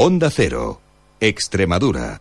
Onda Cero, Extremadura.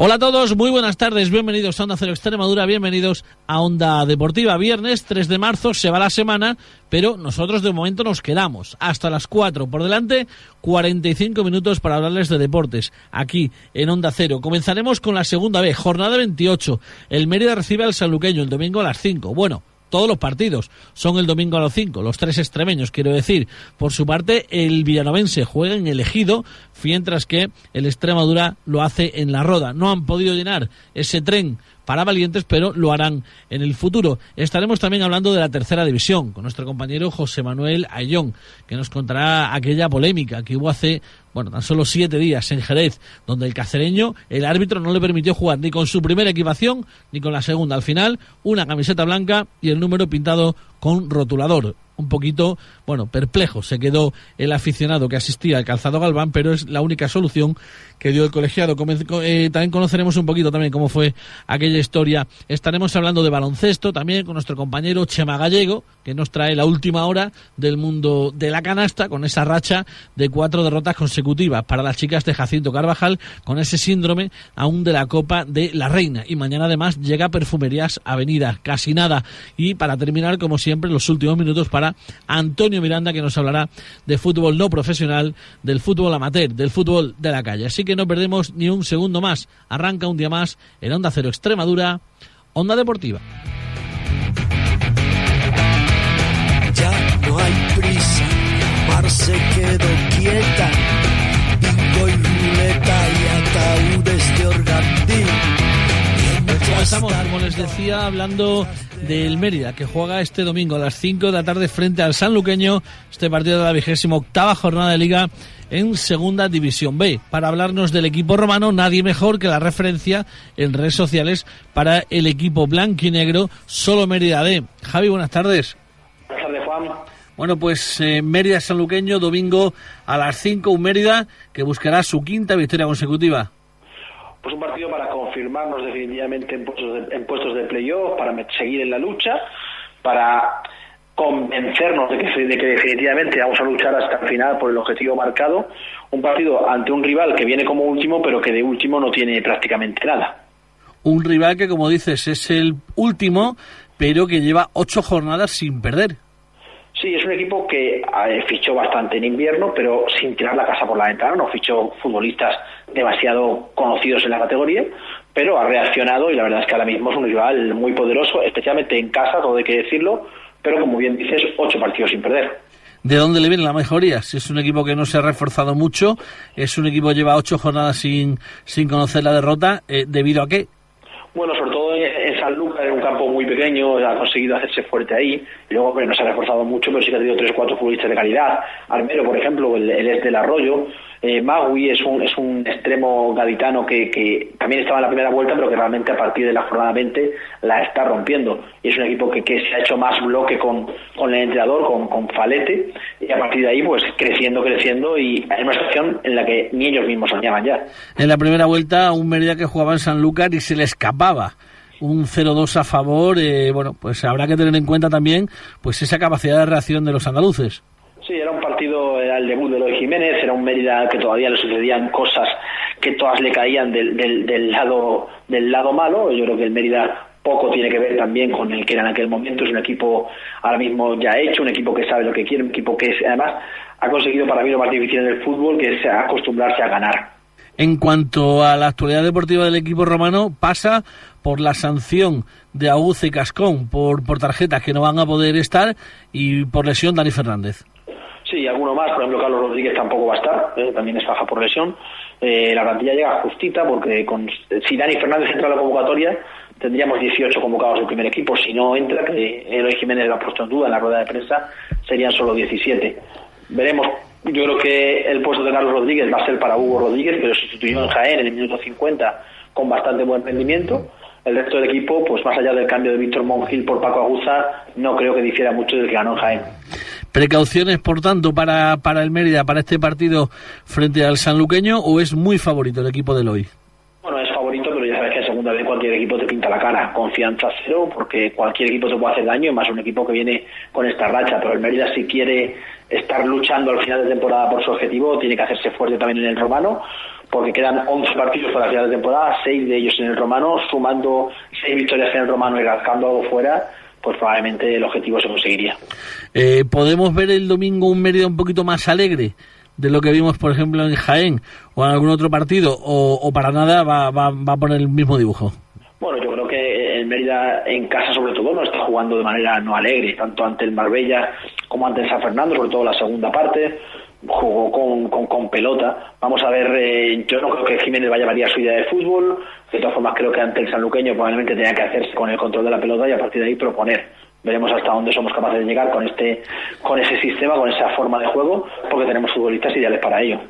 Hola a todos, muy buenas tardes, bienvenidos a Onda Cero Extremadura, bienvenidos a Onda Deportiva. Viernes 3 de marzo se va la semana, pero nosotros de momento nos quedamos hasta las 4. Por delante, 45 minutos para hablarles de deportes aquí en Onda Cero. Comenzaremos con la segunda vez, jornada 28. El Mérida recibe al Sanluqueño el domingo a las 5. Bueno, todos los partidos son el domingo a las 5, los tres extremeños, quiero decir. Por su parte, el villanovense juega en el ejido, mientras que el Extremadura lo hace en la roda. No han podido llenar ese tren para valientes, pero lo harán en el futuro. Estaremos también hablando de la tercera división con nuestro compañero José Manuel Ayllón, que nos contará aquella polémica que hubo hace, bueno, tan solo siete días en Jerez, donde el cacereño, el árbitro no le permitió jugar ni con su primera equipación ni con la segunda. Al final, una camiseta blanca y el número pintado con rotulador un poquito, bueno, perplejo se quedó el aficionado que asistía al calzado Galván, pero es la única solución que dio el colegiado. Eh, también conoceremos un poquito también cómo fue aquella historia. Estaremos hablando de baloncesto también con nuestro compañero Chema Gallego, que nos trae la última hora del mundo de la canasta, con esa racha de cuatro derrotas consecutivas para las chicas de Jacinto Carvajal, con ese síndrome aún de la Copa de la Reina. Y mañana además llega Perfumerías Avenida, casi nada. Y para terminar, como siempre, los últimos minutos para Antonio Miranda, que nos hablará de fútbol no profesional, del fútbol amateur, del fútbol de la calle. Así que no perdemos ni un segundo más. Arranca un día más en Onda Cero Extremadura, Onda Deportiva. Ya no hay prisa, Mar se quedó quieta, y ruleta y ataúdes de organdín. Comenzamos, como les decía, hablando del Mérida, que juega este domingo a las 5 de la tarde frente al Sanluqueño, este partido de la vigésima octava jornada de liga en Segunda División B. Para hablarnos del equipo romano, nadie mejor que la referencia en redes sociales para el equipo blanco y negro, solo Mérida D. Javi, buenas tardes. Buenas tardes, Juan. Bueno, pues eh, Mérida Sanluqueño, domingo a las 5, un Mérida que buscará su quinta victoria consecutiva. Pues un partido para confirmarnos definitivamente en puestos de, en puestos de playoff, para seguir en la lucha, para convencernos de que, de que definitivamente vamos a luchar hasta el final por el objetivo marcado. Un partido ante un rival que viene como último, pero que de último no tiene prácticamente nada. Un rival que, como dices, es el último, pero que lleva ocho jornadas sin perder. Sí, es un equipo que eh, fichó bastante en invierno, pero sin tirar la casa por la ventana. No fichó futbolistas demasiado conocidos en la categoría, pero ha reaccionado y la verdad es que ahora mismo es un rival muy poderoso, especialmente en casa, todo hay que decirlo, pero como bien dices, ocho partidos sin perder. ¿De dónde le viene la mejoría? Si es un equipo que no se ha reforzado mucho, es un equipo que lleva ocho jornadas sin, sin conocer la derrota, eh, ¿debido a qué? Bueno, sobre todo en, San Lucas, en un campo muy pequeño, ha conseguido hacerse fuerte ahí. Y luego, bueno, no se ha reforzado mucho, pero sí que ha tenido tres o cuatro futbolistas de calidad. Armero, por ejemplo, el, el es del Arroyo. Eh, Magui es un, es un extremo gaditano que, que, también estaba en la primera vuelta, pero que realmente a partir de la jornada 20 la está rompiendo. Y es un equipo que, que se ha hecho más bloque con, con el entrenador, con, con Falete, y a partir de ahí, pues creciendo, creciendo, y en una situación en la que ni ellos mismos soñaban ya. En la primera vuelta, un Mérida que jugaba en San Lucas y se le escapaba un 0-2 a favor, eh, bueno, pues habrá que tener en cuenta también pues esa capacidad de reacción de los andaluces. Sí, era un partido, era el debut de Eloy Jiménez, era un Mérida que todavía le sucedían cosas que todas le caían del, del, del, lado del lado malo. Yo creo que el Mérida poco tiene que ver también con el que era en aquel momento. Es un equipo ahora mismo ya hecho, un equipo que sabe lo que quiere, un equipo que además ha conseguido para mí lo más difícil en el fútbol, que es acostumbrarse a ganar. En cuanto a la actualidad deportiva del equipo romano, pasa por la sanción de Aguce y Cascón por, por tarjetas que no van a poder estar y por lesión Dani Fernández. Sí, alguno más, por ejemplo Carlos Rodríguez tampoco va a estar, eh, también es baja por lesión. Eh, la plantilla llega justita porque con, si Dani Fernández entra a la convocatoria tendríamos 18 convocados del primer equipo. Si no entra, que Eloy Jiménez lo ha puesto en duda en la rueda de prensa, serían solo 17. Veremos. Yo creo que el puesto de Carlos Rodríguez va a ser para Hugo Rodríguez, pero sustituyó en Jaén en el minuto 50 con bastante buen rendimiento. El resto del equipo, pues más allá del cambio de Víctor Mongil por Paco Aguza, no creo que difiera mucho del que ganó en Jaén. ¿Precauciones, por tanto, para, para el Mérida, para este partido frente al sanluqueño o es muy favorito el equipo de hoy? Bueno, es favorito, pero ya sabes que en segunda vez cualquier equipo te pinta la la cara. Confianza cero, porque cualquier equipo te puede hacer daño, más un equipo que viene con esta racha. Pero el Mérida, si quiere estar luchando al final de temporada por su objetivo, tiene que hacerse fuerte también en el romano, porque quedan 11 partidos para la final de temporada, 6 de ellos en el romano, sumando 6 victorias en el romano y rascando algo fuera pues probablemente el objetivo se conseguiría. Eh, ¿Podemos ver el domingo un Mérida un poquito más alegre? de lo que vimos, por ejemplo, en Jaén o en algún otro partido, o, para nada va, va, va a poner el mismo dibujo? Bueno, yo creo que el Mérida en casa sobre todo no está jugando de manera no alegre, tanto ante el Marbella como ante San Fernando, sobre todo la segunda parte, jugó con, con, pelota. Vamos a ver, eh, yo no creo que Jiménez vaya a variar su idea de fútbol, de todas formas creo que ante el sanluqueño probablemente tenga que hacerse con el control de la pelota y a partir de ahí proponer veremos hasta dónde somos capaces de llegar con este con ese sistema, con esa forma de juego, porque tenemos futbolistas ideales para ello.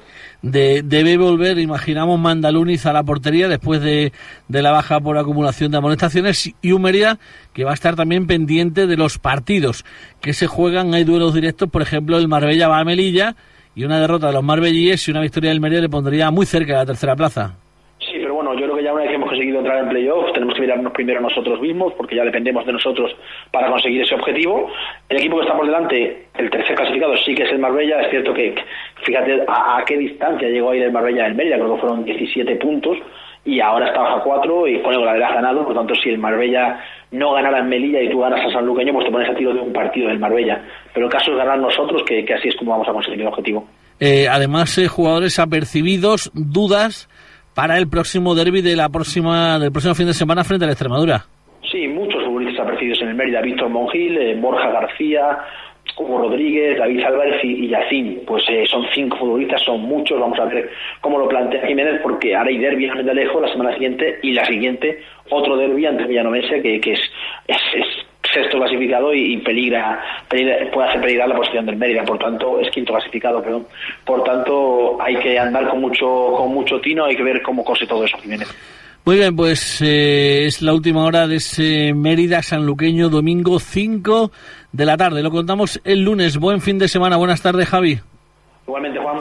debe volver, imaginamos, Mandaluniz a la portería después de, de, la baja por acumulación de amonestaciones y Humería, que va a estar también pendiente de los partidos que se juegan. Hay duelos directos, por ejemplo, el Marbella va a Melilla y una derrota de los marbellíes y una victoria del Mérida le pondría muy cerca de la tercera plaza yo creo que ya una vez que hemos conseguido entrar en playoffs, tenemos que mirarnos primero nosotros mismos, porque ya dependemos de nosotros para conseguir ese objetivo. El equipo que está por delante, el tercer clasificado, sí que es el Marbella. Es cierto que, fíjate a, qué distancia llegó a ir el Marbella del Mérida, creo que fueron 17 puntos, y ahora está bajo 4 y pone la ha ganado. Por tanto, si el Marbella no ganara en Melilla y tú ganas a San Luqueño, pues te pones a tiro de un partido del Marbella. Pero el caso es ganar nosotros, que, así es como vamos a conseguir el objetivo. Eh, además, eh, jugadores apercibidos, dudas para el próximo derby de la próxima, del próximo fin de semana frente a la Extremadura. Sí, muchos futbolistas aparecidos en el Mérida, Víctor Mongil, eh, Borja García, Hugo Rodríguez, David Álvarez y, Yacín. Pues eh, son cinco futbolistas, son muchos. Vamos a ver cómo lo plantea Jiménez, porque ahora hay derby en Alejo la semana siguiente y la siguiente otro derby ante Villanovense que, que es, es sexto clasificado y, peligra, puede hacer peligrar la posición del Mérida, por tanto es quinto clasificado, perdón. Por tanto hay que andar con mucho con mucho tino, hay que ver cómo cose todo eso, Jiménez. Muy bien, pues eh, es la última hora de ese Mérida Sanluqueño, domingo 5 de la tarde. Lo contamos el lunes. Buen fin de semana. Buenas tardes, Javi. Igualmente, Juan.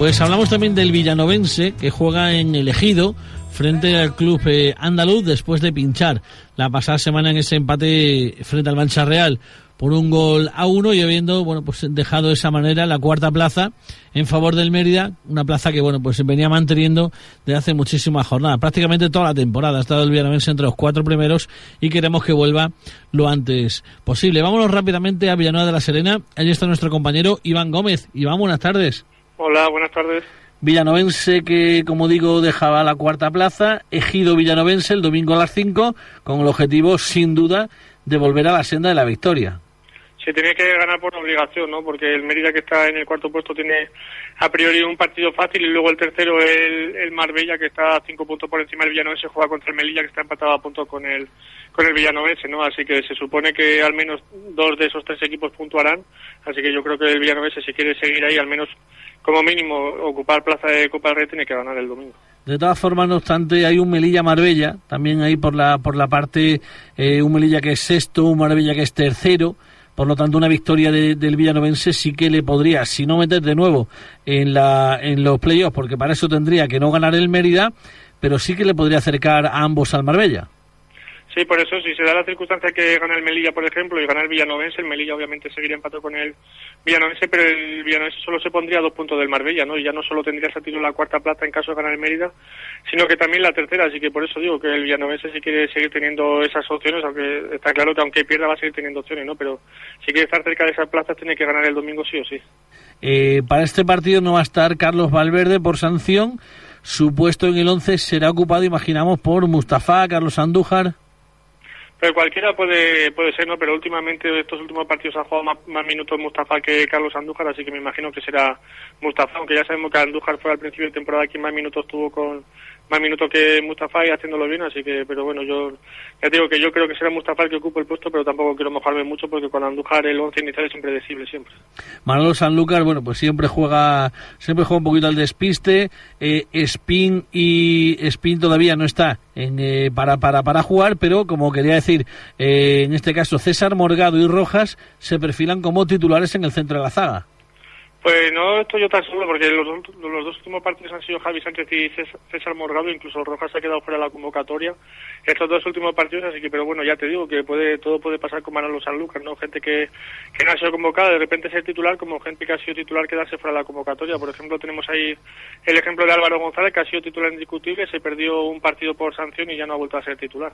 Pues hablamos también del villanovense que juega en el Ejido frente al club eh, andaluz después de pinchar la pasada semana en ese empate frente al Mancha Real por un gol a uno y habiendo bueno pues dejado de esa manera la cuarta plaza en favor del Mérida, una plaza que bueno pues se venía manteniendo desde hace muchísimas jornadas, prácticamente toda la temporada ha estado el Villanovense entre los cuatro primeros y queremos que vuelva lo antes posible. Vámonos rápidamente a Villanueva de la Serena, allí está nuestro compañero Iván Gómez. Iván, buenas tardes. Hola, buenas tardes. Villanovense que, como digo, dejaba la cuarta plaza, Ejido Villanovense el domingo a las 5, con el objetivo, sin duda, de volver a la senda de la victoria. Se tiene que ganar por obligación, ¿no? Porque el Mérida que está en el cuarto puesto tiene a priori un partido fácil y luego el tercero el, el Marbella que está a cinco puntos por encima del Villanovense juega contra el Melilla que está empatado a punto con el con el Villanovense, ¿no? Así que se supone que al menos dos de esos tres equipos puntuarán, así que yo creo que el Villanovense si quiere seguir ahí al menos como mínimo ocupar plaza de Copa del Rey tiene que ganar el domingo. De todas formas, no obstante, hay un Melilla Marbella, también ahí por la por la parte eh, un Melilla que es sexto, un Marbella que es tercero. Por lo tanto, una victoria del Villanovense sí que le podría, si no meter de nuevo en, la, en los playoffs, porque para eso tendría que no ganar el Mérida, pero sí que le podría acercar a ambos al Marbella. Sí, por eso, si se da la circunstancia que gana el Melilla, por ejemplo, y gana el Villanovense, el Melilla obviamente seguiría empatado con el Villanovense, pero el Villanovense solo se pondría a dos puntos del Marbella, ¿no? Y ya no solo tendría ese título la cuarta plata en caso de ganar el Mérida, sino que también la tercera, así que por eso digo que el Villanovense si quiere seguir teniendo esas opciones, aunque está claro que aunque pierda va a seguir teniendo opciones, ¿no? Pero si quiere estar cerca de esas plazas tiene que ganar el domingo sí o sí. Eh, para este partido no va a estar Carlos Valverde por sanción, su puesto en el 11 será ocupado, imaginamos, por Mustafa, Carlos Andújar. Pero cualquiera puede puede ser, ¿no? Pero últimamente estos últimos partidos ha jugado más, minutos Mustafa que Carlos Andújar, así que me imagino que será Mustafa, aunque ya sabemos que Andújar fue al principio de temporada quien más minutos tuvo con, más minutos que Mustafa y haciéndolo bien, así que, pero bueno, yo ya digo que yo creo que será Mustafa el que ocupe el puesto, pero tampoco quiero mojarme mucho porque con Andújar el once inicial es impredecible siempre. Manolo Sanlúcar, bueno, pues siempre juega, siempre juega un poquito al despiste, eh, Spin y Spin todavía no está en, eh, para, para, para jugar, pero como quería decir, eh, en este caso César Morgado y Rojas se perfilan como titulares en el centro de la zaga. Pues no estoy yo tan seguro, porque los, los, dos últimos partidos han sido Javi Sánchez y César Morgado, incluso Rojas se ha quedado fuera de la convocatoria estos dos últimos partidos, así que, pero bueno, ya te digo que puede todo puede pasar con Manolo Sanlúcar, ¿no? Gente que, que no ha sido convocada, de repente ser titular, como gente que ha sido titular quedarse fuera de la convocatoria. Por ejemplo, tenemos ahí el ejemplo de Álvaro González, que ha sido titular indiscutible, se perdió un partido por sanción y ya no ha vuelto a ser titular.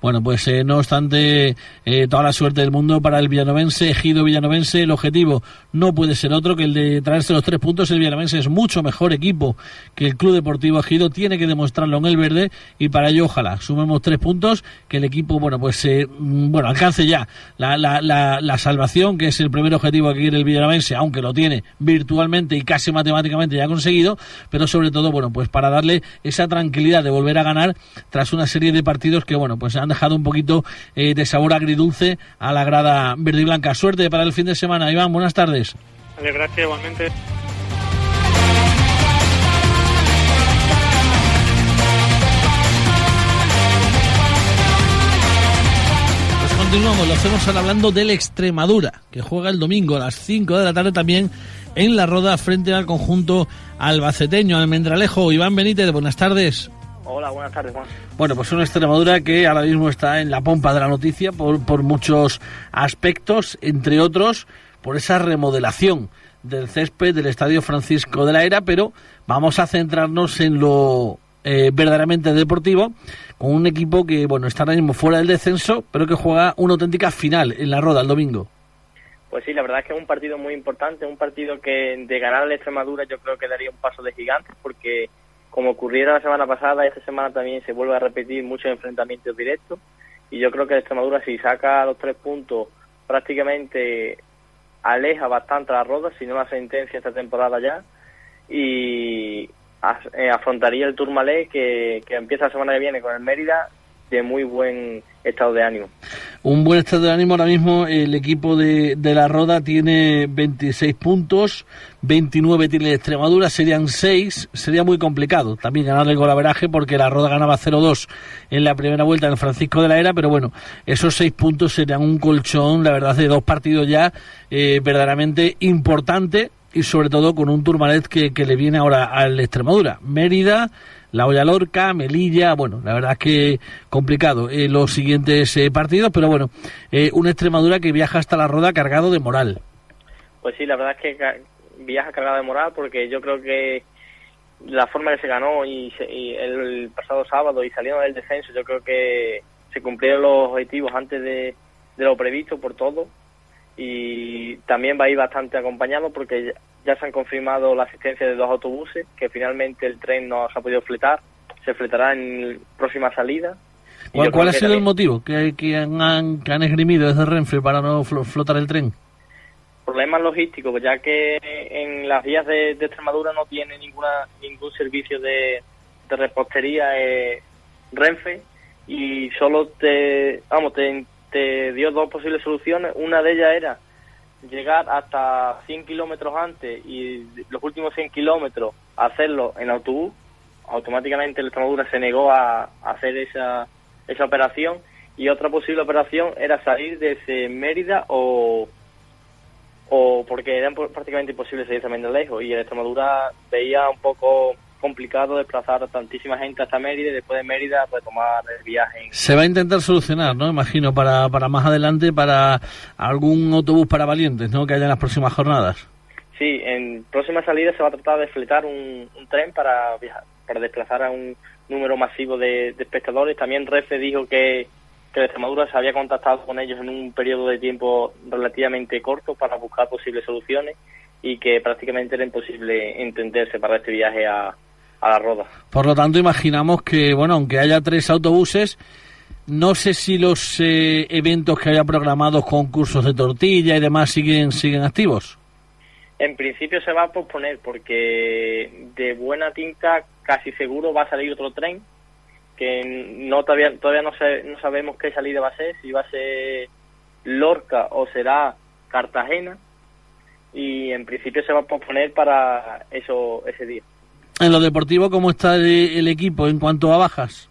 Bueno, pues eh, no obstante, eh, toda la suerte del mundo para el villanovense, Ejido Villanovense, el objetivo no puede ser otro que el de traerse los tres puntos. El Villanovense es mucho mejor equipo que el Club Deportivo Ejido, tiene que demostrarlo en el verde y para ello ojalá sumemos tres puntos, que el equipo, bueno, pues eh, bueno, alcance ya la, la, la, salvación, que es el primer objetivo que quiere el Villanovense, aunque lo tiene virtualmente y casi matemáticamente ya conseguido, pero sobre todo, bueno, pues para darle esa tranquilidad de volver a ganar tras una serie de partidos que, bueno, pues han dejado un poquito eh, de sabor agridulce a la grada verde y blanca. Suerte para el fin de semana, Iván, buenas tardes. Vale, gracias igualmente. Pues continuamos, lo hacemos ahora hablando del Extremadura, que juega el domingo a las 5 de la tarde también en la roda frente al conjunto albaceteño, almendralejo. Iván Benítez, buenas tardes. Hola, buenas tardes, Juan. Bueno, pues una Extremadura que ahora mismo está en la pompa de la noticia por, por muchos aspectos, entre otros por esa remodelación del césped del Estadio Francisco de la Era, pero vamos a centrarnos en lo eh, verdaderamente deportivo, con un equipo que bueno está ahora mismo fuera del descenso, pero que juega una auténtica final en la Roda el domingo. Pues sí, la verdad es que es un partido muy importante, un partido que de ganar a Extremadura yo creo que daría un paso de gigante, porque como ocurriera la semana pasada, esta semana también se vuelve a repetir muchos enfrentamientos directos, y yo creo que la Extremadura si saca los tres puntos prácticamente aleja bastante la Roda, si no la sentencia esta temporada ya, y eh, afrontaría el Tourmalet que, que empieza la semana que viene con el Mérida de muy buen estado de ánimo. Un buen estado de ánimo ahora mismo el equipo de, de la Roda tiene 26 puntos, 29 tiene Extremadura, serían 6, sería muy complicado también ganarle el golaveraje porque la Roda ganaba 0-2 en la primera vuelta en Francisco de la Era, pero bueno, esos 6 puntos serían un colchón, la verdad, de dos partidos ya eh, verdaderamente importante y sobre todo con un Turmalet que, que le viene ahora al Extremadura. Mérida, la Olla Lorca, Melilla, bueno, la verdad es que complicado eh, los siguientes eh, partidos, pero bueno, eh, una Extremadura que viaja hasta la Roda cargado de moral. Pues sí, la verdad es que viaja cargado de moral porque yo creo que la forma que se ganó y, se, y el, el, pasado sábado y saliendo del descenso, yo creo que se cumplieron los objetivos antes de, de lo previsto por todo y también va a ir bastante acompañado porque ya se han confirmado la asistencia de dos autobuses, que finalmente el tren no se ha podido fletar, se fletará en próxima salida. ¿Cuál, ¿cuál ha sido también... el motivo que, que, han, que han esgrimido desde Renfe para no flotar el tren? Problemas logísticos, ya que en las vías de, Extremadura no tiene ninguna ningún servicio de, de repostería eh, Renfe y solo te, vamos, te, te dio dos posibles soluciones. Una de ellas era llegar hasta 100 kilómetros antes y los últimos 100 kilómetros hacerlo en autobús, automáticamente el Extremadura se negó a, hacer esa, esa operación y otra posible operación era salir desde Mérida o, o porque era prácticamente imposible salir también de lejos y el Extremadura veía un poco complicado desplazar a tantísima gente hasta Mérida y después de Mérida pues tomar el viaje. Se va a intentar solucionar, ¿no? Imagino, para, para más adelante, para algún autobús para valientes, ¿no? Que haya en las próximas jornadas. Sí, en próxima salida se va a tratar de fletar un, un tren para viajar, para desplazar a un número masivo de, de espectadores. También Refe dijo que, que Extremadura se había contactado con ellos en un periodo de tiempo relativamente corto para buscar posibles soluciones y que prácticamente era imposible entenderse para este viaje a, a la roda. Por lo tanto, imaginamos que, bueno, aunque haya tres autobuses, no sé si los eh, eventos que haya programados, concursos de tortilla y demás, siguen siguen activos. En principio se va a posponer porque de buena tinta casi seguro va a salir otro tren que no todavía todavía no, sé, no sabemos qué salida va a ser, si va a ser Lorca o será Cartagena y en principio se va a posponer para eso ese día. En lo deportivo, ¿cómo está el, equipo en cuanto a bajas?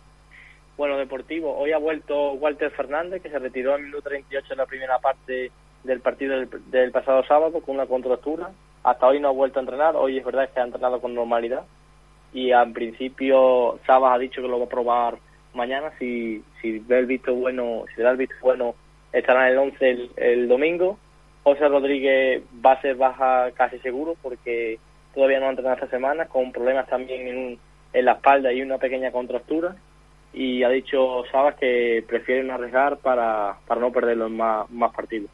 Bueno, deportivo, hoy ha vuelto Walter Fernández, que se retiró en minuto 38 en la primera parte del partido del, pasado sábado con una contractura. Hasta hoy no ha vuelto a entrenar, hoy es verdad que ha entrenado con normalidad. Y al principio Sabas ha dicho que lo va a probar mañana. Si, si ve el visto bueno, si da el visto bueno, estará en el 11 el, domingo José Rodríguez va a ser baja casi seguro porque todavía no ha entrenado esta semana, con problemas también en, en la espalda y una pequeña contractura. Y ha dicho Sabas que prefiere no arriesgar para, para no perder los más, más partidos.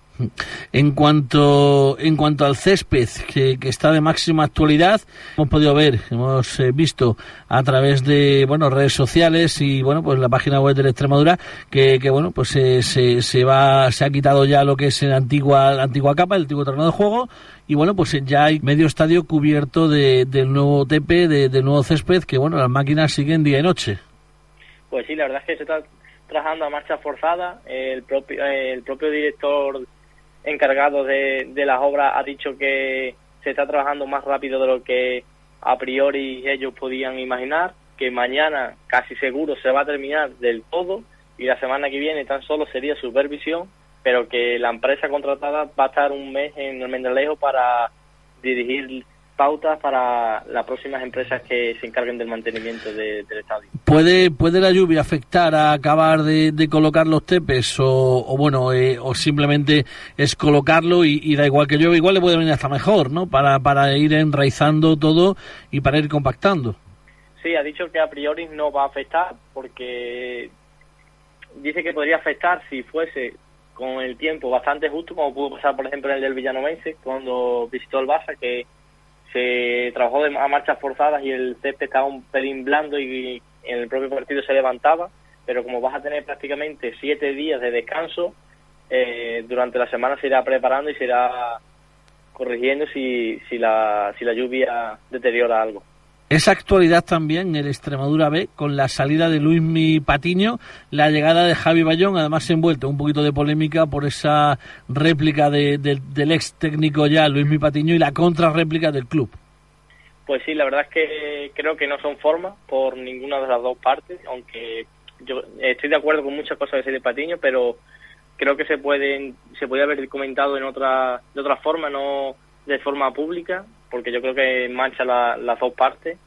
En cuanto, en cuanto al césped, que, está de máxima actualidad, hemos podido ver, hemos eh, visto a través de bueno redes sociales y bueno pues la página web de la Extremadura que, que bueno pues se, se, va se ha quitado ya lo que es la antigua la antigua capa, el antiguo terreno de juego y bueno pues ya hay medio estadio cubierto de, del nuevo TP, de, del nuevo césped, que bueno las máquinas siguen día y noche. Pues sí, la verdad es que se está trabajando a marcha forzada. El propio, el propio director encargado de, de las obras ha dicho que se está trabajando más rápido de lo que a priori ellos podían imaginar, que mañana casi seguro se va a terminar del todo y la semana que viene tan solo sería supervisión, pero que la empresa contratada va a estar un mes en el Mendelejo para dirigir pautas para las próximas empresas que se encarguen del mantenimiento del estadio. ¿Puede, ¿Puede la lluvia afectar a acabar de, colocar los tepes o, bueno eh, o simplemente es colocarlo y, da igual que llueva, igual le puede venir hasta mejor, ¿no? Para, para ir enraizando todo y para ir compactando. Sí, ha dicho que a priori no va a afectar porque dice que podría afectar si fuese con el tiempo bastante justo, como pudo pasar, por ejemplo, en el del Villanovense, cuando visitó el Barça, que se trabajó a marchas forzadas y el césped estaba un pelín blando y en el propio partido se levantaba, pero como vas a tener prácticamente siete días de descanso, eh, durante la semana se irá preparando y se irá corrigiendo si, si, la, si la lluvia deteriora algo. Esa actualidad también el Extremadura B, con la salida de Luismi Patiño, la llegada de Javi Bayón, además envuelto un poquito de polémica por esa réplica del ex técnico ya Luismi Patiño y la contrarréplica del club. Pues sí, la verdad es que creo que no son formas por ninguna de las dos partes, aunque yo estoy de acuerdo con muchas cosas de ese Patiño, pero creo que se pueden se puede haber comentado en otra de otra forma, no de forma pública, porque yo creo que mancha las dos partes.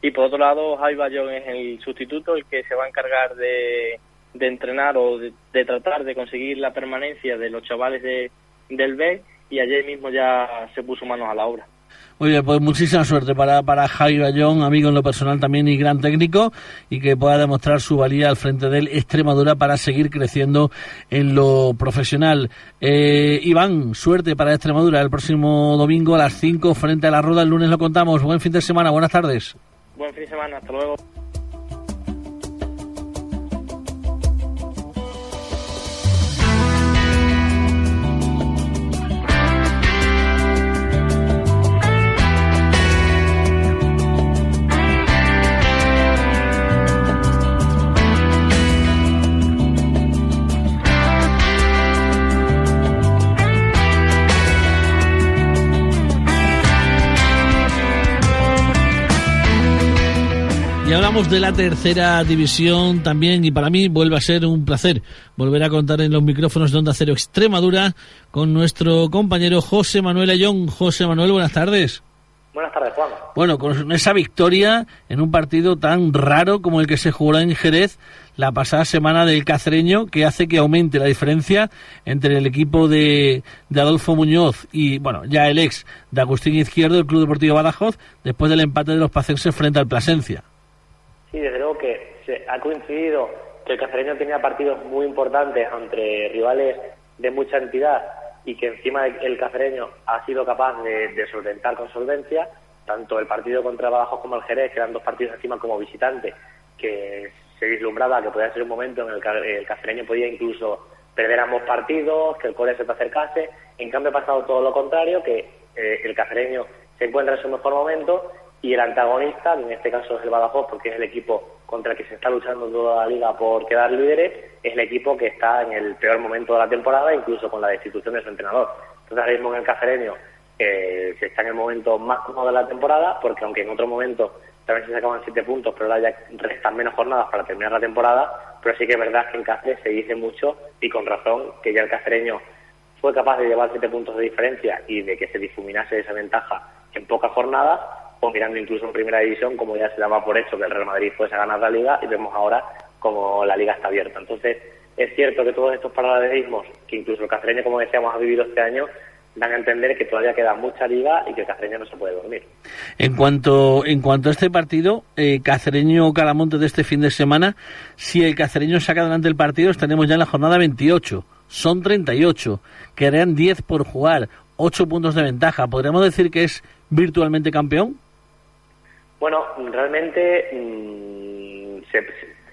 Y por otro lado, Javi Bayón es el sustituto, el que se va a encargar de, de entrenar o de, tratar de conseguir la permanencia de los chavales de, del B y ayer mismo ya se puso manos a la obra. Bien, pues muchísima suerte para, para Javi Bayón, amigo en lo personal también y gran técnico, y que pueda demostrar su valía al frente del Extremadura para seguir creciendo en lo profesional. Eh, Iván, suerte para Extremadura el próximo domingo a las 5 frente a la Roda. El lunes lo contamos. Buen fin de semana, buenas tardes. Buen fin de semana, hasta luego. Hablamos de la tercera división también y para mí vuelve a ser un placer volver a contar en los micrófonos de Onda Cero Extremadura con nuestro compañero José Manuel Ayón. José Manuel, buenas tardes. Buenas tardes, Juan. Bueno, con esa victoria en un partido tan raro como el que se jugó en Jerez la pasada semana del Cacereño, que hace que aumente la diferencia entre el equipo de, de Adolfo Muñoz y, bueno, ya el ex de Agustín Izquierdo, el Club Deportivo Badajoz, después del empate de los pacenses frente al Plasencia. Sí, desde luego que se ha coincidido que el cacereño tenía partidos muy importantes entre rivales de mucha entidad y que encima el cacereño ha sido capaz de, solventar con solvencia tanto el partido contra Badajoz como el Jerez, que eran dos partidos encima como visitante, que se vislumbraba que podía ser un momento en el que el cacereño podía incluso perder ambos partidos, que el Core se te acercase. En cambio ha pasado todo lo contrario, que eh, el cacereño se encuentra en su mejor momento y el antagonista, en este caso es el Badajoz, porque es el equipo contra el que se está luchando toda la liga por quedar líderes, es el equipo que está en el peor momento de la temporada, incluso con la destitución de su entrenador. Entonces ahora mismo en el cacereño eh, se está en el momento más cómodo de la temporada, porque aunque en otro momento también se sacaban siete puntos, pero ahora ya restan menos jornadas para terminar la temporada, pero sí que es verdad que en Cáceres se dice mucho, y con razón, que ya el cacereño fue capaz de llevar siete puntos de diferencia y de que se difuminase esa ventaja en pocas jornadas, o mirando incluso en primera división, como ya se daba por hecho que el Real Madrid fuese a ganar la liga, y vemos ahora como la liga está abierta. Entonces, es cierto que todos estos paralelismos, que incluso el cacereño, como decíamos, ha vivido este año, dan a entender que todavía queda mucha liga y que el Cacereño no se puede dormir. En cuanto, en cuanto a este partido, eh, Cacereño-Calamonte de este fin de semana, si el Cacereño saca adelante el partido, estaremos ya en la jornada 28. Son 38, quedarían 10 por jugar, 8 puntos de ventaja. ¿Podríamos decir que es virtualmente campeón? Bueno, realmente mm,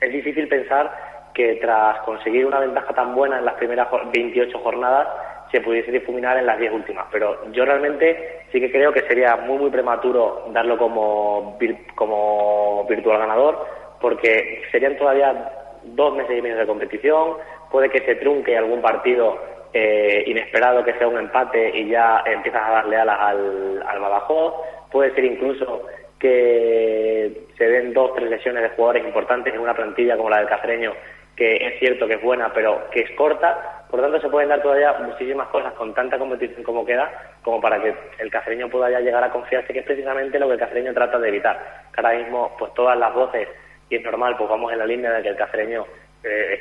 es difícil pensar que tras conseguir una ventaja tan buena en las primeras 28 jornadas, se pudiese difuminar en las 10 últimas. Pero yo realmente sí que creo que sería muy, muy prematuro darlo como, como virtual ganador, porque serían todavía dos meses y medio de competición, puede que se trunque algún partido eh, inesperado que sea un empate y ya empiezas a darle alas al, al Badajoz, puede ser incluso que se den dos, tres lesiones de jugadores importantes en una plantilla como la del Castreño que es cierto que es buena, pero que es corta. Por tanto, se pueden dar todavía muchísimas cosas con tanta competición como queda, como para que el cacereño pueda ya llegar a confiarse, que es precisamente lo que el cacereño trata de evitar. Ahora mismo, pues todas las voces, y es normal, pues vamos en la línea de que el cacereño eh,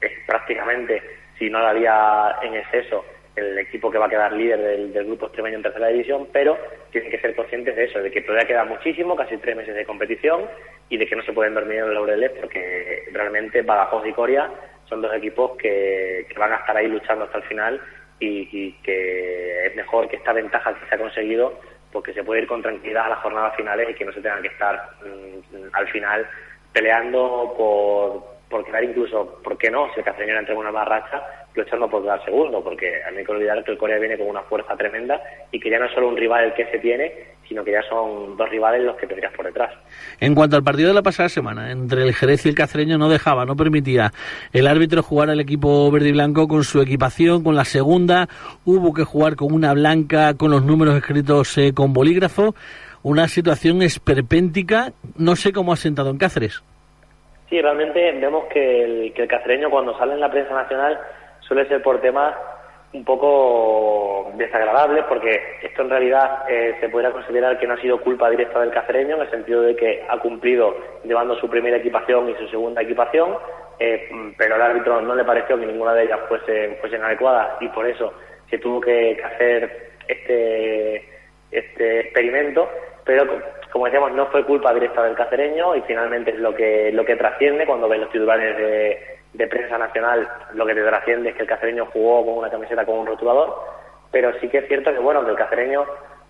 es prácticamente, si no lo había en exceso, el equipo que va a quedar líder del, grupo extremeño en tercera división, pero tienen que ser conscientes de eso, de que todavía queda muchísimo, casi tres meses de competición, y de que no se pueden dormir en los laureles, porque realmente Badajoz y Coria son dos equipos que, van a estar ahí luchando hasta el final y, que es mejor que esta ventaja que se ha conseguido, porque se puede ir con tranquilidad a las jornadas finales y que no se tengan que estar mm, al final peleando por, por quedar incluso, ¿por qué no? Si el Castellón entra en una barracha, luchando por dar segundo, porque no hay que olvidar que el Corea viene con una fuerza tremenda y que ya no es solo un rival el que se tiene, sino que ya son dos rivales los que tendrías por detrás. En cuanto al partido de la pasada semana, entre el Jerez y el Cacereño no dejaba, no permitía el árbitro jugar al equipo verde y blanco con su equipación, con la segunda, hubo que jugar con una blanca, con los números escritos eh, con bolígrafo, una situación esperpéntica, no sé cómo ha sentado en Cáceres. Sí, realmente vemos que el, que el cacereño cuando sale en la prensa nacional suele ser por temas un poco desagradables, porque esto en realidad eh, se podría considerar que no ha sido culpa directa del cacereño, en el sentido de que ha cumplido llevando su primera equipación y su segunda equipación, eh, pero al árbitro no le pareció que ninguna de ellas fuese, fuesen adecuadas y por eso se tuvo que, hacer este, este experimento, pero como decíamos, no fue culpa directa del cacereño y finalmente es lo que, lo que trasciende cuando ves los titulares de prensa nacional lo que te trasciende es que el cacereño jugó con una camiseta con un rotulador, pero sí que es cierto que bueno que el cacereño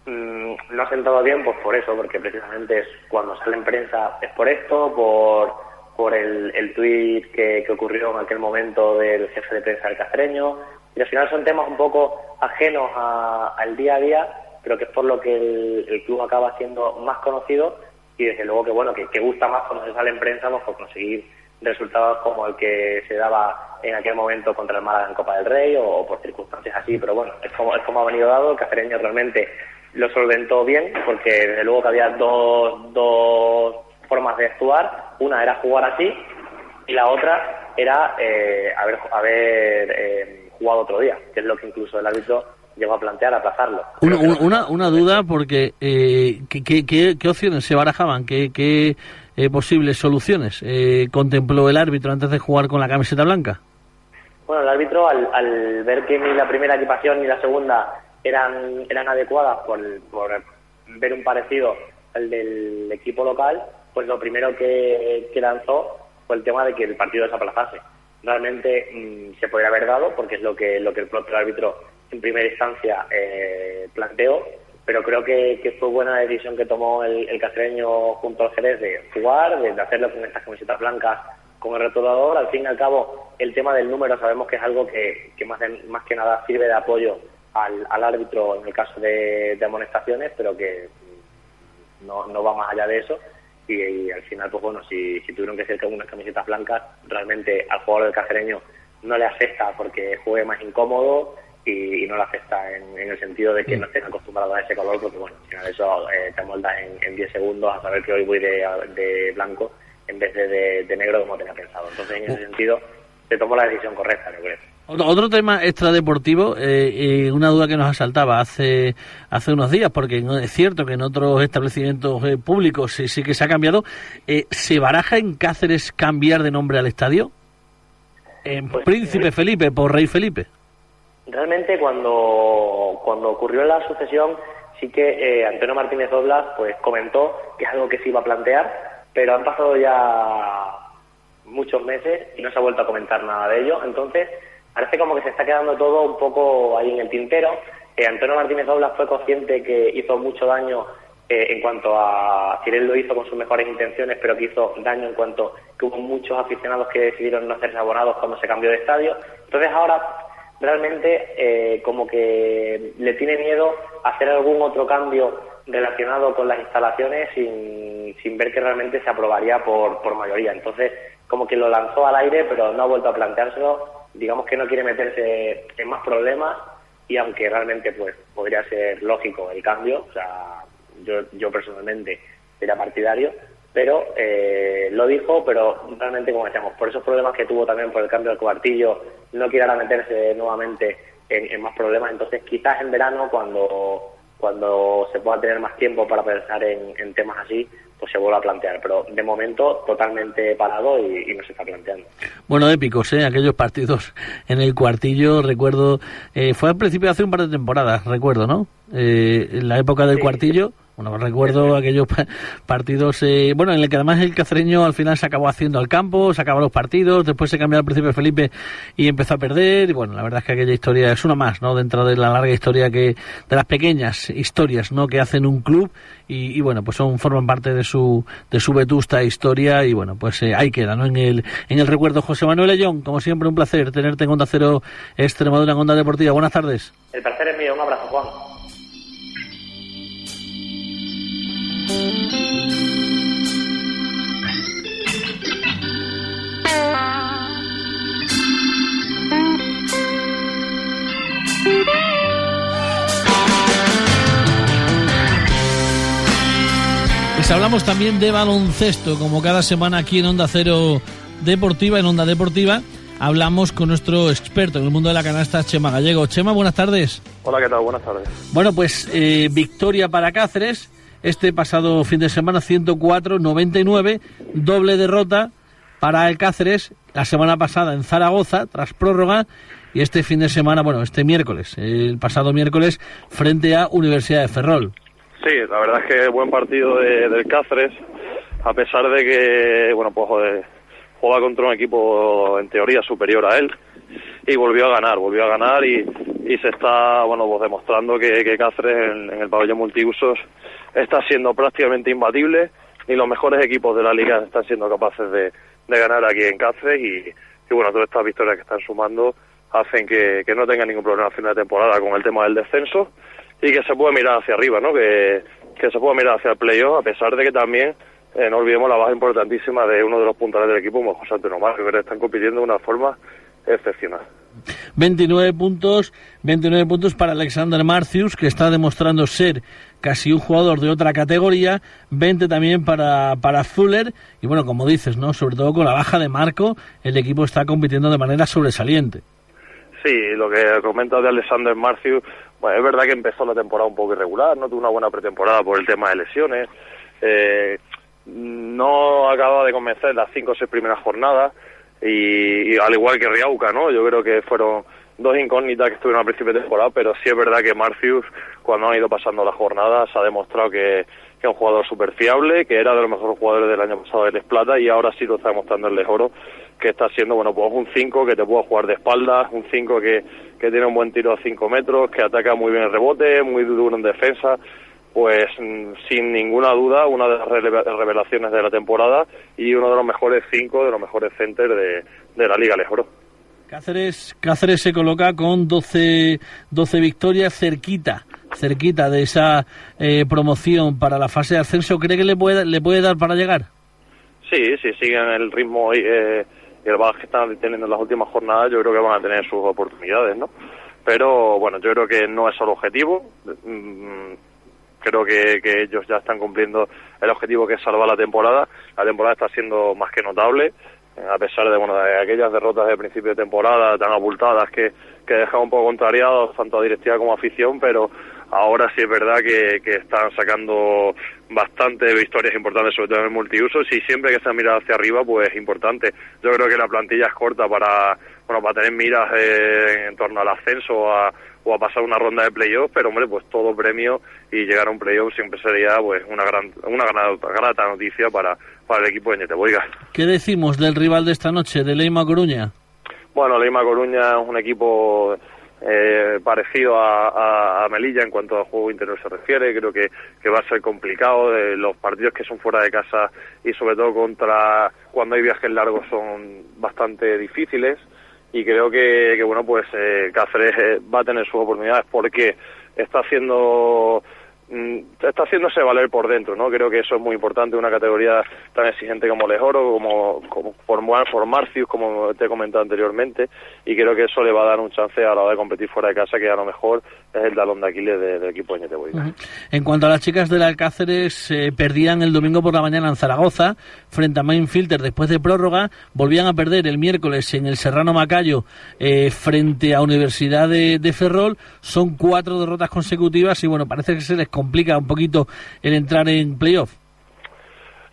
mm, no ha sentado bien pues por eso, porque precisamente es cuando sale en prensa es por esto, por, por el, el tuit que, que ocurrió en aquel momento del jefe de prensa del cacereño, y al final son temas un poco ajenos al día a día, pero que es por lo que el, club acaba siendo más conocido y desde luego que bueno que, que gusta más cuando se sale en prensa pues, por conseguir resultados como el que se daba en aquel momento contra el Málaga en Copa del Rey o, por circunstancias así, pero bueno, es como, es como ha venido dado, el Cacereño realmente lo solventó bien, porque desde luego que había dos, dos formas de actuar, una era jugar así y la otra era eh, haber, haber eh, jugado otro día, que es lo que incluso el árbitro llegó a plantear, aplazarlo. Una, una, una duda, porque eh, ¿qué, qué, qué, opciones se barajaban? ¿Qué, qué eh, posibles soluciones eh, contempló el árbitro antes de jugar con la camiseta blanca? Bueno, el árbitro al, ver que ni la primera equipación ni la segunda eran, eran adecuadas por, ver un parecido al del equipo local, pues lo primero que, lanzó fue el tema de que el partido desaplazase. Realmente mm, se podría haber dado, porque es lo que, lo que el propio árbitro en primera instancia eh, planteó, pero creo que, fue buena decisión que tomó el, el junto al Jerez de jugar, de, hacerlo con estas camisetas blancas con el retolador. Al fin y al cabo, el tema del número sabemos que es algo que, más, más que nada sirve de apoyo al, árbitro en el caso de, de amonestaciones, pero que no, va más allá de eso. Y, al final, pues bueno, si, si tuvieron que ser con unas camisetas blancas, realmente al jugador del cacereño no le afecta porque juegue más incómodo y, no le afecta en, el sentido de que no estén acostumbrados a ese color, porque bueno, al final eso eh, te moldas en, en 10 segundos a saber que hoy voy de, de blanco en vez de, de, negro como tenía pensado. Entonces, en ese sentido, se tomó la decisión correcta, yo creo. Otro, tema extradeportivo, eh, una duda que nos asaltaba hace hace unos días, porque es cierto que en otros establecimientos eh, públicos sí, sí, que se ha cambiado. Eh, ¿Se baraja en Cáceres cambiar de nombre al estadio? En pues, Príncipe Felipe por Rey Felipe. Realmente cuando, cuando ocurrió la sucesión, sí que Antonio Martínez Doblas pues comentó que es algo que se iba a plantear, pero han pasado ya muchos meses y no se ha vuelto a comentar nada de ello. Entonces, parece como que se está quedando todo un poco ahí en el tintero. Eh, Antonio Martínez Doblas fue consciente que hizo mucho daño eh, en cuanto a, si él lo hizo con sus mejores intenciones, pero que hizo daño en cuanto que hubo muchos aficionados que decidieron no hacerse abonados cuando se cambió de estadio. Entonces ahora realmente eh, como que le tiene miedo hacer algún otro cambio relacionado con las instalaciones sin, sin ver que realmente se aprobaría por, por mayoría. Entonces como que lo lanzó al aire, pero no ha vuelto a planteárselo digamos que no quiere meterse en más problemas y aunque realmente pues podría ser lógico el cambio, o sea, yo, yo personalmente era partidario, pero eh, lo dijo, pero realmente como decíamos, por esos problemas que tuvo también por el cambio del cuartillo, no quiere ahora meterse nuevamente en, más problemas, entonces quizás en verano cuando cuando se pueda tener más tiempo para pensar en, en temas así, pues se vuelve a plantear. Pero de momento totalmente parado y, no se está planteando. Bueno, épicos, ¿eh? Aquellos partidos en el cuartillo, recuerdo, eh, fue al principio de hace un par de temporadas, recuerdo, ¿no? Eh, en la época del cuartillo bueno, recuerdo aquellos partidos, eh, bueno, en el que además el cacereño al final se acabó haciendo al campo, se acabaron los partidos, después se cambió al principio Felipe y empezó a perder, y bueno, la verdad es que aquella historia es una más, ¿no? Dentro de la larga historia que, de las pequeñas historias, ¿no? Que hacen un club y, bueno, pues son, forman parte de su, de su vetusta historia y bueno, pues eh, ahí queda, ¿no? En el, en el recuerdo. José Manuel Ayón, como siempre, un placer tenerte en Onda Cero Extremadura en Onda Deportiva. Buenas tardes. El placer es mío, un abrazo, Juan. Hablamos también de baloncesto, como cada semana aquí en Onda Cero Deportiva, en Onda Deportiva. Hablamos con nuestro experto en el mundo de la canasta, Chema Gallego. Chema, buenas tardes. Hola, ¿qué tal? Buenas tardes. Bueno, pues eh, victoria para Cáceres este pasado fin de semana 104-99, doble derrota para el Cáceres la semana pasada en Zaragoza tras prórroga y este fin de semana, bueno, este miércoles, el pasado miércoles frente a Universidad de Ferrol. Sí, la verdad es que buen partido de, del Cáceres, a pesar de que, bueno, pues juega contra un equipo en teoría superior a él y volvió a ganar, volvió a ganar y, y se está, bueno, pues demostrando que, que Cáceres en, el pabellón multiusos está siendo prácticamente imbatible y los mejores equipos de la liga están siendo capaces de, ganar aquí en Cáceres y, bueno, todas estas victorias que están sumando hacen que, no tengan ningún problema a final de temporada con el tema del descenso y que se pueda mirar hacia arriba, ¿no? Que, se pueda mirar hacia el playoff a pesar de que también eh, no olvidemos la baja importantísima de uno de los puntales del equipo, como José Antonio Mar, que están compitiendo de una forma excepcional. 29 puntos, 29 puntos para Alexander Marcius, que está demostrando ser casi un jugador de otra categoría, 20 también para, para Fuller, y bueno, como dices, ¿no? Sobre todo con la baja de Marco, el equipo está compitiendo de manera sobresaliente. Sí, lo que comenta de Alexander Marcius, bueno, es verdad que empezó la temporada un poco irregular, no tuvo una buena pretemporada por el tema de lesiones, eh, no acaba de convencer las cinco o seis primeras jornadas, y, al igual que Riauca, ¿no? Yo creo que fueron dos incógnitas que estuvieron al principio de temporada, pero sí es verdad que Marcius, cuando han ido pasando las jornadas, ha demostrado que, es un jugador súper fiable, que era de los mejores jugadores del año pasado de Les Plata y ahora sí lo está demostrando el Les Oro, que está siendo, bueno, pues un 5 que te puede jugar de espaldas, un 5 que, que tiene un buen tiro a 5 metros, que ataca muy bien el rebote, muy duro en defensa pues mm, sin ninguna duda una de las revelaciones de la temporada y uno de los mejores cinco, de los mejores centers de, la Liga Lejoro. Cáceres, Cáceres se coloca con 12, 12 victorias cerquita, cerquita de esa eh, promoción para la fase de ascenso. ¿Cree que le puede, le puede dar para llegar? Sí, sí, siguen el ritmo y, eh, y el bagaje que están teniendo en las últimas jornadas, yo creo que van a tener sus oportunidades, ¿no? Pero bueno, yo creo que no es solo objetivo. Mm, creo que, que ellos ya están cumpliendo el objetivo que es salvar la temporada. La temporada está siendo más que notable a pesar de bueno de aquellas derrotas de principio de temporada tan abultadas que, que dejan un poco contrariados tanto a directiva como a afición, pero ahora sí es verdad que, que están sacando bastante victorias importantes, sobre todo en el multiuso, y siempre que se mira hacia arriba, pues es importante. Yo creo que la plantilla es corta para, bueno, para tener miras eh, en torno al ascenso a, o a pasar una ronda de playoff, pero hombre, pues todo premio y llegar a un playoff siempre sería pues una gran, una gran, grata noticia para, para el equipo de Ñeteboiga. ¿Qué decimos del rival de esta noche, de Leima Coruña? Bueno, Leima Coruña es un equipo eh, parecido a, a, Melilla en cuanto al juego interior se refiere. Creo que, que va a ser complicado. Eh, los partidos que son fuera de casa y sobre todo contra cuando hay viajes largos son bastante difíciles. Y creo que, que bueno, pues eh, Cáceres eh, va a tener sus oportunidades porque está haciendo está haciéndose valer por dentro, ¿no? Creo que eso es muy importante, una categoría tan exigente como Lejoro, como, como por Marcius, como te he comentado anteriormente, y creo que eso le va a dar un chance a la hora de competir fuera de casa, que a lo mejor es el talón de Aquiles del equipo de. Uh -huh. En cuanto a las chicas del Alcáceres, eh, perdían el domingo por la mañana en Zaragoza, frente a Mainfilter después de prórroga, volvían a perder el miércoles en el Serrano Macayo, eh, frente a Universidad de, de Ferrol, son cuatro derrotas consecutivas, y bueno, parece que se les complica un poquito el entrar en playoff.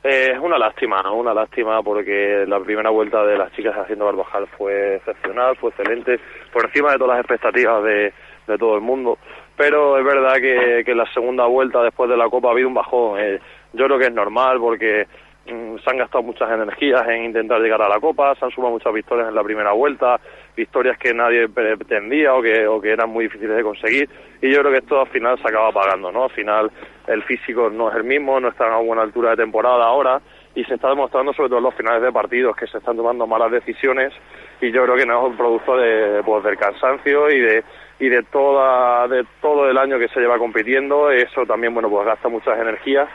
Eh, es una lástima, ¿no? Una lástima porque la primera vuelta de las chicas haciendo Barbajal fue excepcional, fue excelente, por encima de todas las expectativas de, de todo el mundo. Pero es verdad que, que la segunda vuelta después de la Copa ha habido un bajón. Eh, yo creo que es normal porque mm, se han gastado muchas energías en intentar llegar a la Copa, se han sumado muchas victorias en la primera vuelta, victorias que nadie pretendía o que, o que eran muy difíciles de conseguir. Y yo creo que esto al final se acaba pagando, ¿no? Al final el físico no es el mismo, no está a buena altura de temporada ahora y se está demostrando sobre todo en los finales de partidos que se están tomando malas decisiones y yo creo que no es un producto de, pues, del cansancio y de y de toda de todo el año que se lleva compitiendo. Eso también bueno pues gasta muchas energías.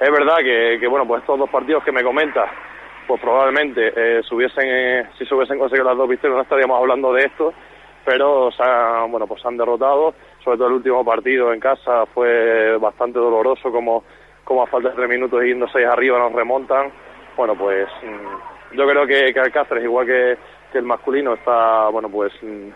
Es verdad que, que bueno pues estos dos partidos que me comentas pues probablemente eh, si, hubiesen, eh, se hubiesen conseguido las dos victorias no estaríamos hablando de esto pero se han, bueno pues se han derrotado. Sobre todo el último partido en casa fue bastante doloroso como como a falta de tres minutos yendo seis arriba nos remontan. Bueno pues mmm, yo creo que, que Alcáceres igual que, que el masculino está bueno pues mmm,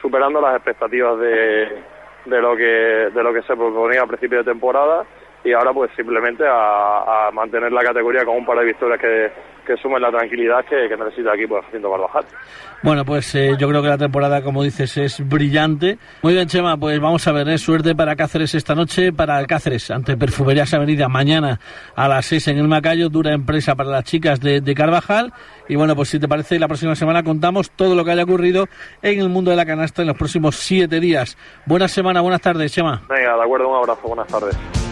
superando las expectativas de, de lo que de lo que se proponía a principio de temporada y ahora pues simplemente a, a mantener la categoría con un par de victorias que, que sumen la tranquilidad que, que necesita aquí pues Jacinto Barbajal. Bueno, pues eh, yo creo que la temporada, como dices, es brillante. Muy bien, Chema, pues vamos a ver, ¿eh? suerte para Cáceres esta noche, para Cáceres, ante Perfumerías Avenida, mañana a las 6 en el Macayo, dura empresa para las chicas de, de Carvajal. Y bueno, pues si te parece, la próxima semana contamos todo lo que haya ocurrido en el mundo de la canasta en los próximos siete días. Buena semana, buenas tardes, Chema. Venga, de acuerdo, un abrazo, buenas tardes.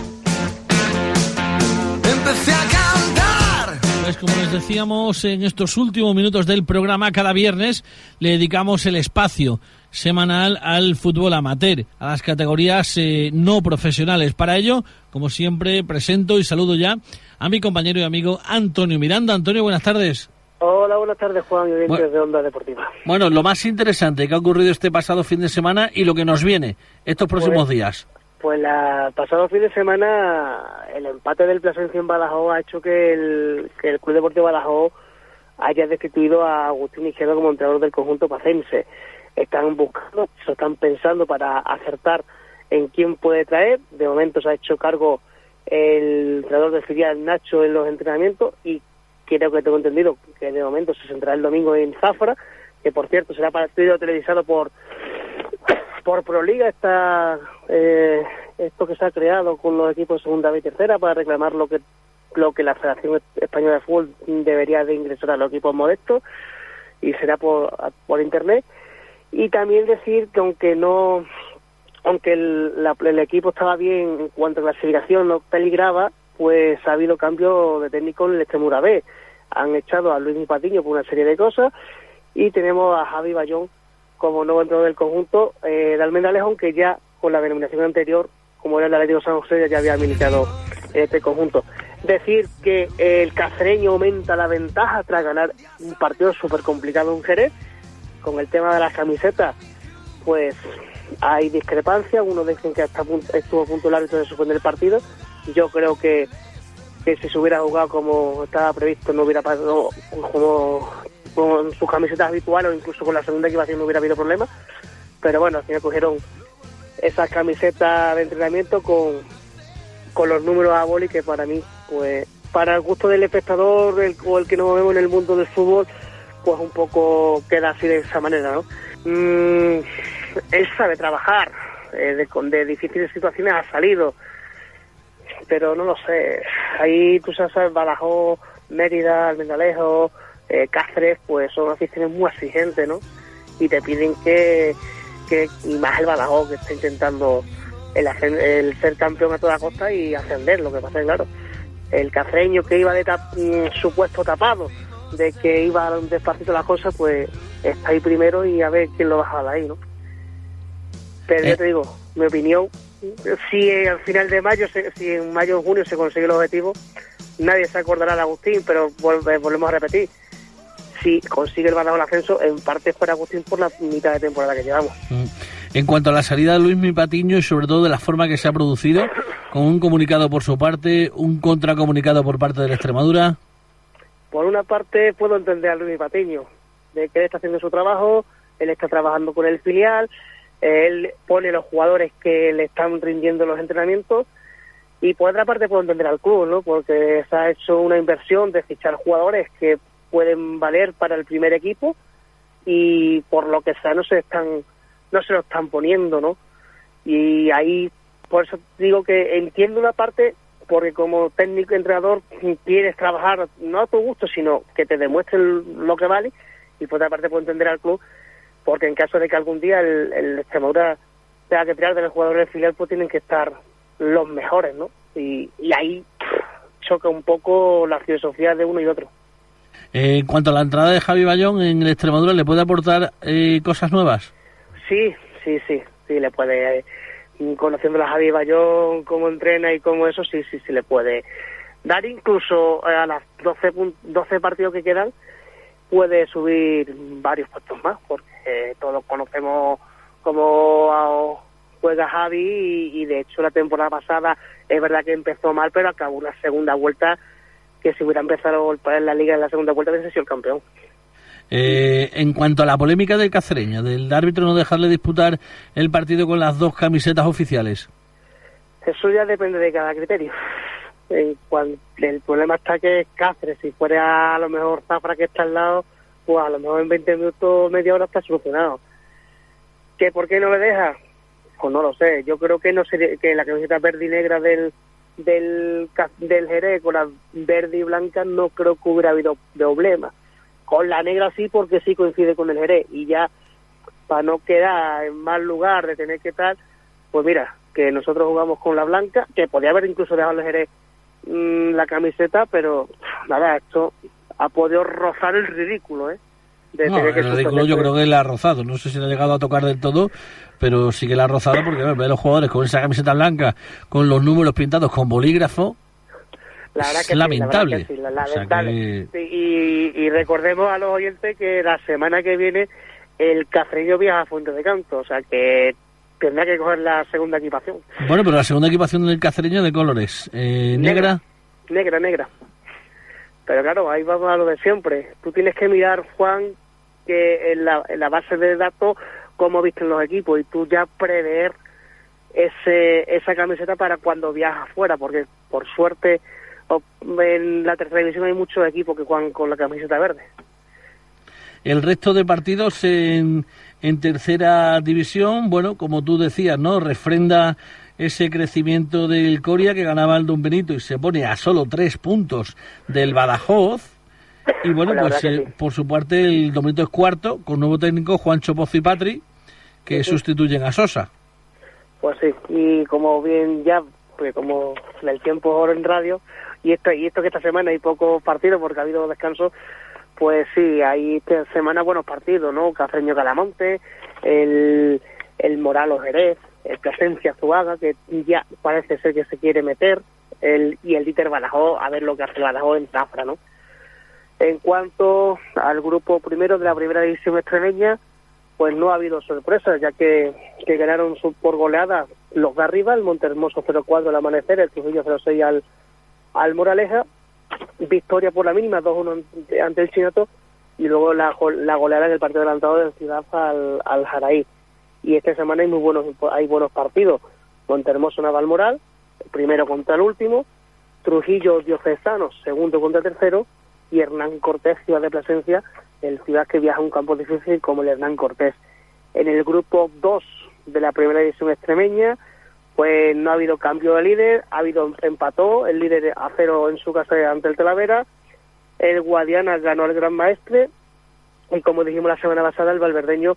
Como les decíamos en estos últimos minutos del programa, cada viernes le dedicamos el espacio semanal al fútbol amateur, a las categorías eh, no profesionales. Para ello, como siempre, presento y saludo ya a mi compañero y amigo Antonio Miranda. Antonio, buenas tardes. Hola, buenas tardes, Juan, y bueno, de Onda Deportiva. Bueno, lo más interesante que ha ocurrido este pasado fin de semana y lo que nos viene estos próximos pues, días. Pues la pasado fin de semana el empate del Plasencia en Badajoz ha hecho que el, que el Club Deportivo Badajoz haya destituido a Agustín Izquierdo como entrenador del conjunto pacense. Están buscando, se están pensando para acertar en quién puede traer. De momento se ha hecho cargo el entrenador del filial Nacho en los entrenamientos y creo que tengo entendido que de momento se centrará el domingo en Zafra, que por cierto será partido televisado por por Proliga está eh, esto que se ha creado con los equipos de segunda y tercera para reclamar lo que lo que la Federación Española de Fútbol debería de ingresar a los equipos modestos y será por, por internet. Y también decir que aunque no aunque el, la, el equipo estaba bien en cuanto a clasificación no peligraba pues ha habido cambio de técnico en el Extremura B. Han echado a Luis Patiño por una serie de cosas Y tenemos a Javi Bayón como nuevo entrenador del conjunto eh, de Almendralejo, que ya con la denominación anterior, como era el Atlético San José, ya había militado este conjunto. Decir que el cacereño aumenta la ventaja tras ganar un partido súper complicado en Jerez, con el tema de las camisetas, pues hay discrepancia, algunos dicen que hasta estuvo a punto el árbitro de suspender el partido, yo creo que, que si se hubiera jugado como estaba previsto no hubiera pasado como con sus camisetas habituales o incluso con la segunda equipación no hubiera habido problema, pero bueno, al final cogieron esas camisetas de entrenamiento con, con los números a boli que para mí, pues para el gusto del espectador el, o el que nos vemos en el mundo del fútbol, pues un poco queda así de esa manera, ¿no? Mm, él sabe trabajar, eh, de, de difíciles situaciones ha salido, pero no lo sé. Ahí tú sabes, Badajoz, Mérida, Almendalejo, eh, Cáceres, pues son aficiones muy exigentes, ¿no? Y te piden que, que y más el Badajoz que está intentando el, el ser campeón a toda costa y ascender. Lo que pasa es claro, el cafreño que iba de tap- mm, supuesto tapado, de que iba despacito las cosas, pues está ahí primero y a ver quién lo baja de ahí, ¿no? Pero Eh. yo te digo, mi opinión, si eh, al final de mayo, si en mayo o junio se consigue el objetivo, nadie se acordará de Agustín, pero volvemos a repetir. Si consigue el Badajoz el ascenso, en parte es por Agustín por la mitad de temporada que llevamos. Mm. En cuanto a la salida de Luis Mi Patiño y sobre todo de la forma que se ha producido, con un comunicado por su parte, un contracomunicado por parte de la Extremadura. Por una parte puedo entender a Luis Patiño, de que él está haciendo su trabajo, él está trabajando con el filial, él pone los jugadores que le están rindiendo los entrenamientos y por otra parte puedo entender al club, ¿no? Porque se ha hecho una inversión de fichar jugadores que pueden valer para el primer equipo y por lo que sea no se están no se lo están poniendo, ¿no? Y ahí por eso digo que entiendo una parte porque como técnico entrenador quieres trabajar no a tu gusto, sino que te demuestren lo que vale y por otra parte puedo entender al club porque en caso de que algún día el, Extremadura tenga que tirar de los jugadores del filial pues tienen que estar los mejores, ¿no? Y, ahí choca un poco la filosofía de uno y otro. Eh, en cuanto a la entrada de Javi Bayón en el Extremadura, ¿le puede aportar eh, cosas nuevas? Sí, sí, sí, sí, le puede, eh, conociendo a Javi Bayón, cómo entrena y cómo eso, sí, sí, sí le puede dar incluso eh, a las 12, pun- 12 partidos que quedan, puede subir varios puestos más, porque todos conocemos cómo ah, juega Javi y de hecho la temporada pasada es verdad que empezó mal, pero acabó una segunda vuelta que si hubiera empezado en la liga en la segunda vuelta hubiese sido el campeón. Eh, en cuanto a la polémica del cacereño, del árbitro no dejarle disputar el partido con las dos camisetas oficiales. Eso ya depende de cada criterio. En el problema está que es Cáceres, si fuera a lo mejor Zafra que está al lado, pues a lo mejor en 20 minutos, media hora está solucionado. ¿Que por qué no le deja? Pues no lo sé. Yo creo que no sería, que la camiseta verde y negra del del del Jerez con la verde y blanca no creo que hubiera habido problema. Con la negra sí porque sí coincide con el Jerez y ya para no quedar en mal lugar de tener que estar, pues mira, que nosotros jugamos con la blanca, que podía haber incluso dejado el Jerez mm, la camiseta, pero nada, esto ha podido rozar el ridículo, ¿eh? De No, tener que el ridículo yo creo que la ha rozado. No sé si le ha llegado a tocar del todo, pero sí que la ha rozado porque ve a los jugadores con esa camiseta blanca, con los números pintados con bolígrafo. La verdad es que sí, la verdad lamentable. que sí, la- O sea lamentable. que- Sí, Y, y recordemos a los oyentes que la semana que viene el cafreño viaja a Fuente de Canto, o sea que tendrá que coger la segunda equipación. Bueno, pero la segunda equipación del cacereño de colores. Eh, negra. Negra, negra. Pero claro, ahí vamos a lo de siempre. Tú tienes que mirar, Juan, que en la, en la base de datos, cómo visten los equipos y tú ya prever ese, esa camiseta para cuando viajas afuera, porque por suerte en la tercera división hay muchos equipos que juegan con la camiseta verde. El resto de partidos en, en tercera división, bueno, como tú decías, ¿no? Refrenda ese crecimiento del Coria que ganaba el Don Benito y se pone a solo tres puntos del Badajoz. Y bueno, La pues eh, sí. por su parte el Don Benito es cuarto con nuevo técnico Juancho Pozo y Patri que sustituyen a Sosa. Pues sí, y como bien ya, porque como el tiempo es oro en radio, y esto, y esto que esta semana hay pocos partidos porque ha habido descanso, Pues sí, hay esta semana buenos partidos, ¿no? Cafreño Calamonte, el, el Moralos Jerez, el Plasencia Zuaga, que ya parece ser que se quiere meter, el, y el Dieter Badajoz, a ver lo que hace Badajoz en Zafra, ¿no? En cuanto al grupo primero de la primera división extremeña, pues no ha habido sorpresas, ya que, que ganaron por goleada los de arriba, el Montermoso 0-4 al amanecer, el Trujillo 0-6 al, al Moraleja, victoria por la mínima, 2-1 ante- el Chinato, y luego la, la goleada en el partido adelantado de Ciudad al, al Jaraí. Y esta semana hay muy buenos hay buenos partidos. Montermoso Naval Moral, primero contra el último, Trujillo Diocesano, segundo contra el tercero, y Hernán Cortés, Ciudad de Plasencia, el ciudad que viaja a un campo difícil como el Hernán Cortés. En el grupo 2 de la primera división extremeña, pues no ha habido cambio de líder, ha habido empató el líder a cero en su casa ante el Talavera, el Guadiana ganó al Gran Maestre y como dijimos la semana pasada, el Valverdeño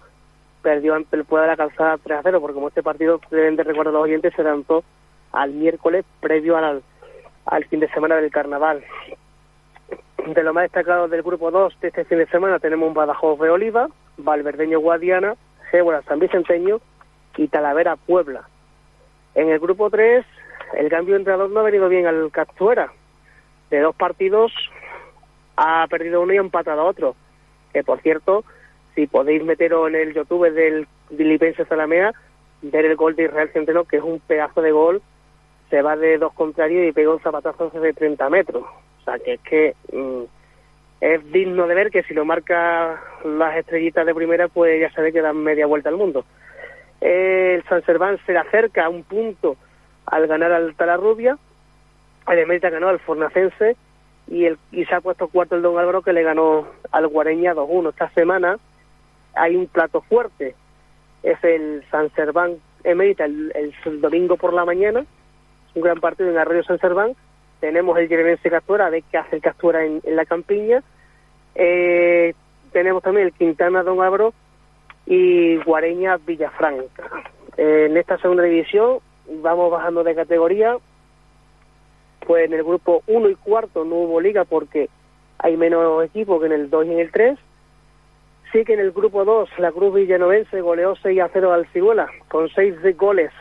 perdió ante el Puebla de la Calzada 3 a 0, porque como este partido deben de recordar los oyentes, se lanzó al miércoles previo al, al fin de semana del Carnaval. De lo más destacado del grupo 2 de este fin de semana tenemos un Badajoz de Oliva, Valverdeño Guadiana, Gébora San Vicenteño y Talavera Puebla. En el grupo 3, el cambio de entrenador no ha venido bien al Castuera. De dos partidos ha perdido uno y ha empatado otro. Que por cierto, si podéis meteros en el YouTube del Dilipense Zalamea, ver el gol de Israel Centeno, que es un pedazo de gol, se va de dos contrarios y pega un zapatazo de 30 metros. O sea, que es que mm, es digno de ver que si lo marca las estrellitas de primera, pues ya sabe que dan media vuelta al mundo. El San Serván se acerca a un punto al ganar al Talarrubia, el Emérita ganó al Fornacense y, el, y se ha puesto cuarto el Don Álvaro que le ganó al Guareña 2-1. Esta semana hay un plato fuerte, es el San Serván Emérita el, domingo por la mañana, un gran partido en Arroyo San Serván, tenemos el Yerenense Castuera, a ver qué hace el Castuera en, la campiña, eh, tenemos también el Quintana Don Álvaro y Guareña Villafranca. Eh, en esta segunda división vamos bajando de categoría, pues en el grupo 1 y cuarto no hubo liga porque hay menos equipos que en el 2 y en el 3. Sí que en el grupo 2 la Cruz Villanovense goleó 6 a 0 al Ciruela con 6 de goles,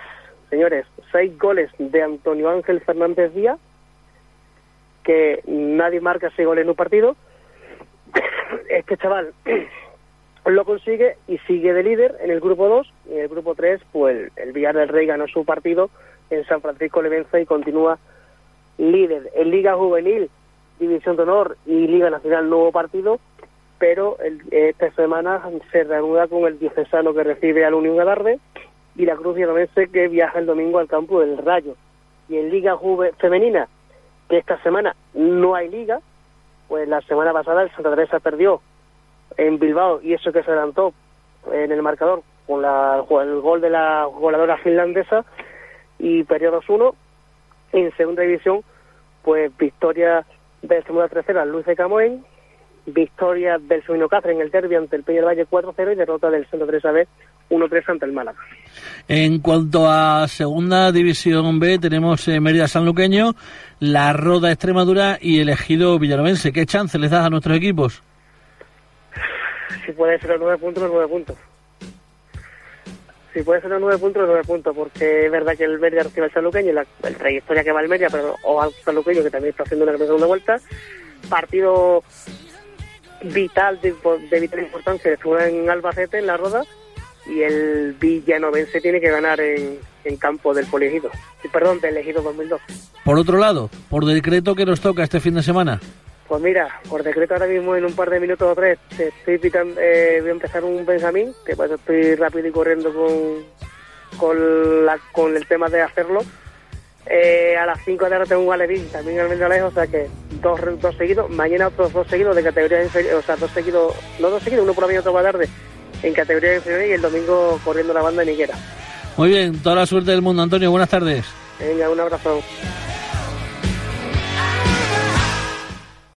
señores, 6 goles de Antonio Ángel Fernández Díaz, que nadie marca 6 goles en un partido. Este chaval lo consigue y sigue de líder en el grupo 2 y en el grupo 3 pues el Villar del Rey ganó su partido en San Francisco le vence y continúa líder. En Liga Juvenil, División de Honor y Liga Nacional hubo partido, pero el, esta semana se reanuda con el diocesano que recibe al Unión Galarde y la Cruz Villanovense que viaja el domingo al campo del Rayo. Y en Liga Juve Femenina, que esta semana no hay liga, pues la semana pasada el Santa Teresa perdió en Bilbao y eso que se adelantó en el marcador con la, el gol de la goleadora finlandesa y perdió 2-1 en segunda división pues victoria del segunda tercera Luis de Camoen victoria del Subino Cáceres en el derbi ante el Peña del Valle 4-0 y derrota del Santa Teresa B 1-3 ante el Málaga. En cuanto a segunda división B, tenemos eh, Mérida Sanluqueño, La Roda Extremadura y el Ejido Villanovense. ¿Qué chance les das a nuestros equipos? Si puede ser los nueve puntos, los nueve puntos. Si puede ser los nueve puntos, los nueve puntos, porque es verdad que el Mérida recibe al Sanluqueño y la, trayectoria que va el Mérida, pero o al Sanluqueño que también está haciendo una segunda vuelta. Partido vital de, de vital importancia estuvo en Albacete, en La Roda, y el Villanovense tiene que ganar en, en campo del Poliegido, perdón, del Ejido 2012. Por otro lado, por decreto que nos toca este fin de semana. Pues mira, por decreto ahora mismo en un par de minutos o tres te estoy pitando, eh, voy a empezar un Benjamín, que pues estoy rápido y corriendo con, con, la, con el tema de hacerlo. Eh, a las 5 de la tarde tengo un Alevín, también al Mendalejo, o sea que dos, dos seguidos, mañana otros dos seguidos de categoría inferior, o sea, dos seguidos, no dos seguidos, uno por la mañana, otro por la tarde, en categoría inferior y el domingo corriendo la banda en Higuera. Muy bien, toda la suerte del mundo, Antonio. Buenas tardes. Venga, un abrazo.